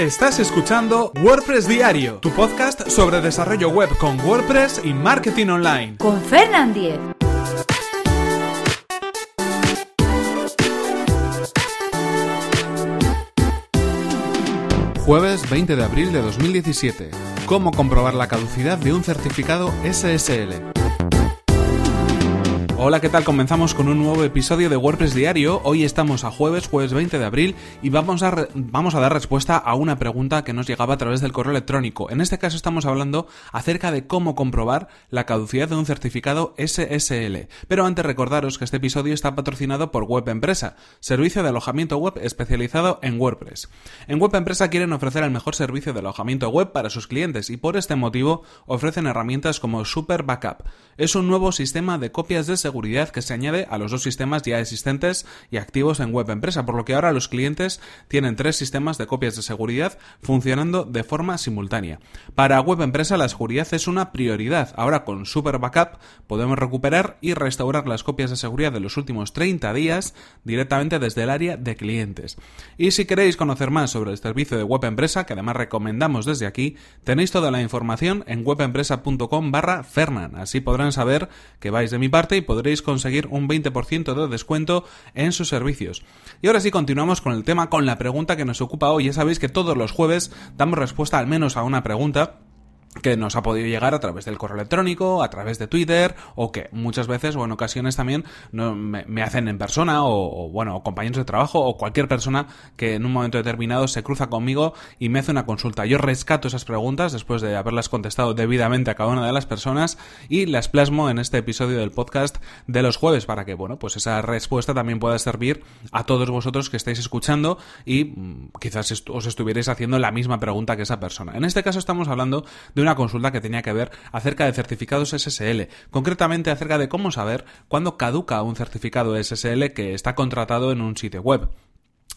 Estás escuchando WordPress Diario, tu podcast sobre desarrollo web con WordPress y marketing online. Con Fernand Diez. Jueves 20 de abril de 2017. ¿Cómo comprobar la caducidad de un certificado SSL? Hola, ¿qué tal? Comenzamos con un nuevo episodio de WordPress Diario. Hoy estamos a jueves, jueves 20 de abril, y vamos a, vamos a dar respuesta a una pregunta que nos llegaba a través del correo electrónico. En este caso estamos hablando acerca de cómo comprobar la caducidad de un certificado SSL. Pero antes recordaros que este episodio está patrocinado por Web Empresa, servicio de alojamiento web especializado en WordPress. En Web Empresa quieren ofrecer el mejor servicio de alojamiento web para sus clientes y por este motivo ofrecen herramientas como Super Backup. Es un nuevo sistema de copias de seguridad seguridad que se añade a los dos sistemas ya existentes y activos en Web Empresa, por lo que ahora los clientes tienen tres sistemas de copias de seguridad funcionando de forma simultánea. Para Web Empresa la seguridad es una prioridad. Ahora con Super Backup podemos recuperar y restaurar las copias de seguridad de los últimos 30 días directamente desde el área de clientes. Y si queréis conocer más sobre el servicio de Web Empresa, que además recomendamos desde aquí, tenéis toda la información en webempresa.com barra Fernan. Así podrán saber que vais de mi parte y podréis podréis conseguir un 20% de descuento en sus servicios. Y ahora sí continuamos con el tema, con la pregunta que nos ocupa hoy. Ya sabéis que todos los jueves damos respuesta al menos a una pregunta que nos ha podido llegar a través del correo electrónico, a través de Twitter, o que muchas veces o en ocasiones también me, hacen en persona, o, bueno, compañeros de trabajo, o cualquier persona que en un momento determinado se cruza conmigo y me hace una consulta. Yo rescato esas preguntas después de haberlas contestado debidamente a cada una de las personas y las plasmo en este episodio del podcast de los jueves para que, bueno, pues esa respuesta también pueda servir a todos vosotros que estáis escuchando y mm, quizás os estuvierais haciendo la misma pregunta que esa persona. En este caso estamos hablando de una consulta que tenía que ver acerca de certificados SSL, concretamente acerca de cómo saber cuándo caduca un certificado SSL que está contratado en un sitio web.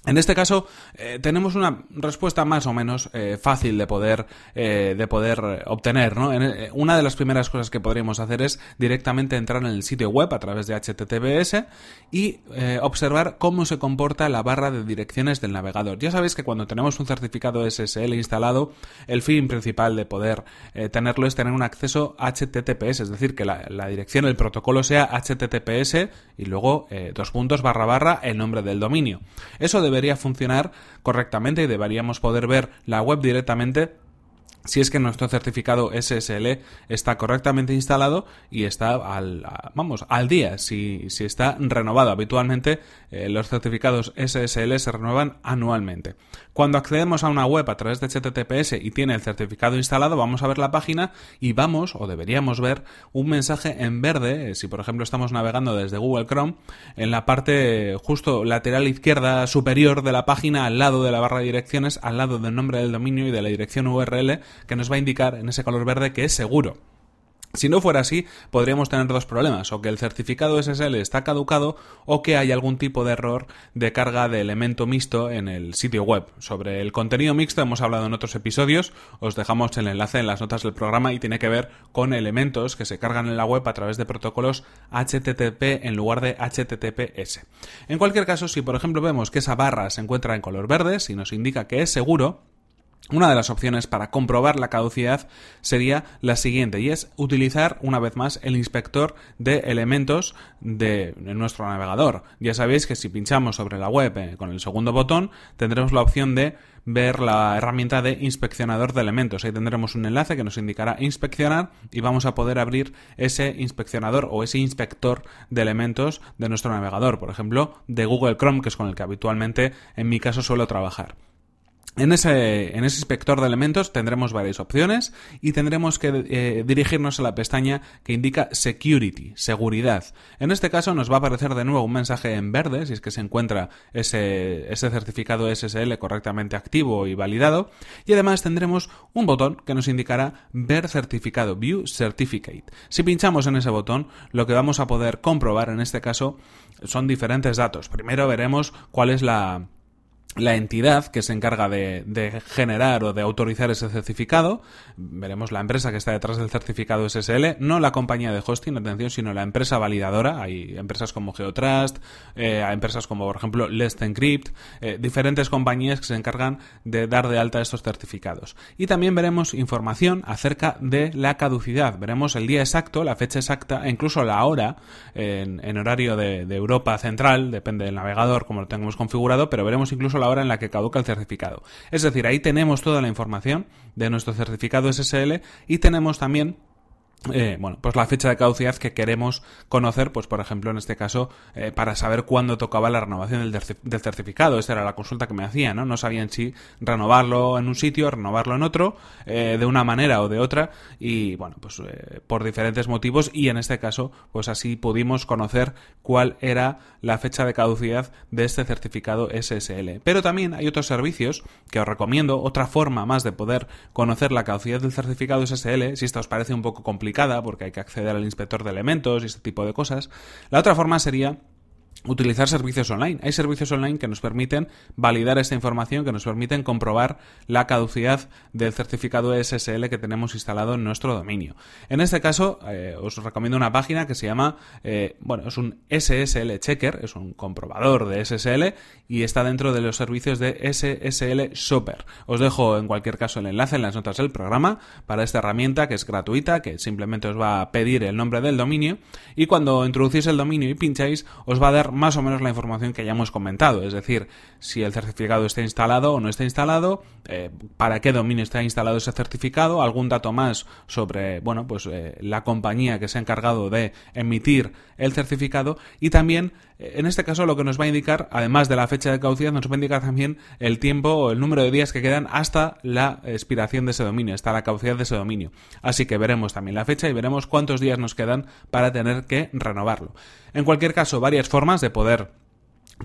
En este caso eh, tenemos una respuesta más o menos eh, fácil de poder eh, de poder obtener. ¿no? una de las primeras cosas que podríamos hacer es directamente entrar en el sitio web a través de HTTPS y observar cómo se comporta la barra de direcciones del navegador. Ya sabéis que cuando tenemos un certificado SSL instalado, el fin principal de poder tenerlo es tener un acceso HTTPS, es decir, que la, dirección, el protocolo sea HTTPS y luego dos puntos barra barra el nombre del dominio. Eso debería funcionar correctamente y deberíamos poder ver la web directamente si es que nuestro certificado SSL está correctamente instalado y está al, vamos, al día, si, si está renovado. Habitualmente eh, los certificados SSL se renuevan anualmente. Cuando accedemos a una web a través de HTTPS y tiene el certificado instalado, vamos a ver la página y vamos, o deberíamos ver, un mensaje en verde, si por ejemplo estamos navegando desde Google Chrome, en la parte justo lateral izquierda superior de la página, al lado de la barra de direcciones, al lado del nombre del dominio y de la dirección URL, que nos va a indicar en ese color verde que es seguro. Si no fuera así, podríamos tener dos problemas, o que el certificado SSL está caducado o que hay algún tipo de error de carga de elemento mixto en el sitio web. Sobre el contenido mixto hemos hablado en otros episodios, os dejamos el enlace en las notas del programa y tiene que ver con elementos que se cargan en la web a través de protocolos HTTP en lugar de HTTPS. En cualquier caso, si por ejemplo vemos que esa barra se encuentra en color verde, si nos indica que es seguro, una de las opciones para comprobar la caducidad sería la siguiente y es utilizar una vez más el inspector de elementos de nuestro navegador. Ya sabéis que si pinchamos sobre la web eh, con el segundo botón tendremos la opción de ver la herramienta de inspeccionador de elementos. Ahí tendremos un enlace que nos indicará inspeccionar y vamos a poder abrir ese inspeccionador o ese inspector de elementos de nuestro navegador, por ejemplo, de Google Chrome, que es con el que habitualmente en mi caso suelo trabajar. En ese, inspector de elementos tendremos varias opciones y tendremos que eh, dirigirnos a la pestaña que indica Security, seguridad. En este caso nos va a aparecer de nuevo un mensaje en verde si es que se encuentra ese certificado SSL correctamente activo y validado. Y además tendremos un botón que nos indicará Ver certificado, View Certificate. Si pinchamos en ese botón, lo que vamos a poder comprobar en este caso son diferentes datos. Primero veremos cuál es la la entidad que se encarga de, generar o de autorizar ese certificado. Veremos la empresa que está detrás del certificado SSL, no la compañía de hosting, atención, sino la empresa validadora. Hay empresas como Geotrust, eh, hay empresas como, por ejemplo, Let's Encrypt, eh, diferentes compañías que se encargan de dar de alta estos certificados. Y también veremos información acerca de la caducidad. Veremos el día exacto, la fecha exacta e incluso la hora en, horario de, de Europa Central, depende del navegador como lo tengamos configurado, pero veremos incluso la hora en la que caduca el certificado. Es decir, ahí tenemos toda la información de nuestro certificado SSL y tenemos también eh, bueno, pues la fecha de caducidad que queremos conocer, pues por ejemplo en este caso, eh, para saber cuándo tocaba la renovación del, certificado. Esta era la consulta que me hacía, ¿no? No sabían si renovarlo en un sitio, renovarlo en otro, eh, de una manera o de otra, y bueno, pues por diferentes motivos, y en este caso, pues así pudimos conocer cuál era la fecha de caducidad de este certificado SSL. Pero también hay otros servicios que os recomiendo, otra forma más de poder conocer la caducidad del certificado SSL, si esto os parece un poco complicado porque hay que acceder al inspector de elementos y este tipo de cosas. La otra forma sería utilizar servicios online. Hay servicios online que nos permiten validar esta información, que nos permiten comprobar la caducidad del certificado SSL que tenemos instalado en nuestro dominio. En este caso, eh, os recomiendo una página que se llama, eh, bueno, es un SSL Checker, es un comprobador de SSL y está dentro de los servicios de SSL Shopper. Os dejo en cualquier caso el enlace en las notas del programa para esta herramienta que es gratuita, que simplemente os va a pedir el nombre del dominio y cuando introducís el dominio y pincháis os va a dar más o menos la información que ya hemos comentado, es decir, si el certificado está instalado o no está instalado, eh, para qué dominio está instalado ese certificado, algún dato más sobre, bueno, pues eh, la compañía que se ha encargado de emitir el certificado y también, en este caso, lo que nos va a indicar, además de la fecha de caducidad, nos va a indicar también el tiempo o el número de días que quedan hasta la expiración de ese dominio, hasta la caducidad de ese dominio. Así que veremos también la fecha y veremos cuántos días nos quedan para tener que renovarlo. En cualquier caso, varias formas de poder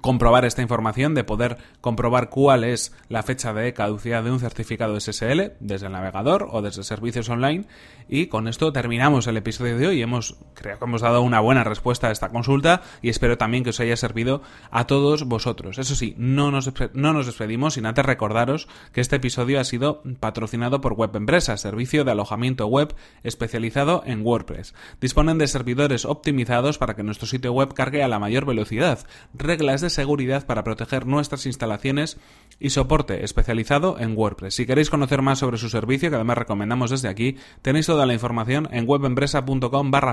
comprobar esta información, de poder comprobar cuál es la fecha de caducidad de un certificado SSL desde el navegador o desde servicios online. Y con esto terminamos el episodio de hoy. Hemos, creo que hemos dado una buena respuesta a esta consulta y espero también que os haya servido a todos vosotros. Eso sí, no nos, no nos despedimos sin antes recordaros que este episodio ha sido patrocinado por Web Empresa, servicio de alojamiento web especializado en WordPress. Disponen de servidores optimizados para que nuestro sitio web cargue a la mayor velocidad, reglas de seguridad para proteger nuestras instalaciones y soporte especializado en WordPress. Si queréis conocer más sobre su servicio, que además recomendamos desde aquí, tenéis toda la información en webempresa.com barra.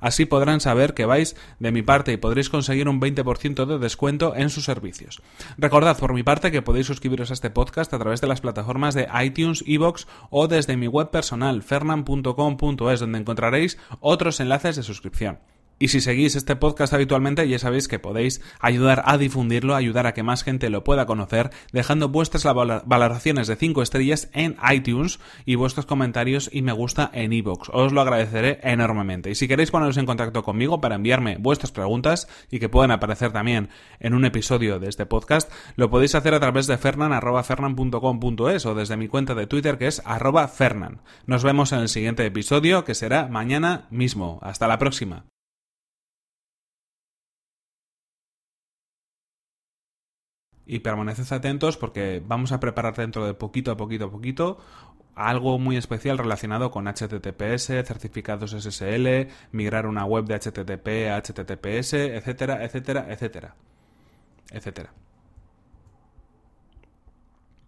Así podrán saber que vais de mi parte y podréis conseguir un 20% de descuento en sus servicios. Recordad por mi parte que podéis suscribiros a este podcast a través de las plataformas de iTunes, Evox o desde mi web personal fernan.com.es donde encontraréis otros enlaces de suscripción. Y si seguís este podcast habitualmente, ya sabéis que podéis ayudar a difundirlo, ayudar a que más gente lo pueda conocer, dejando vuestras valoraciones de 5 estrellas en iTunes y vuestros comentarios y me gusta en iVoox. Os lo agradeceré enormemente. Y si queréis poneros en contacto conmigo para enviarme vuestras preguntas y que puedan aparecer también en un episodio de este podcast, lo podéis hacer a través de fernan.fernan.com.es o desde mi cuenta de Twitter que es arroba fernan. Nos vemos en el siguiente episodio que será mañana mismo. Hasta la próxima. Y permaneced atentos porque vamos a preparar dentro de poquito a poquito a poquito algo muy especial relacionado con HTTPS, certificados SSL, migrar una web de HTTP a HTTPS, etcétera, etcétera, etcétera, etcétera.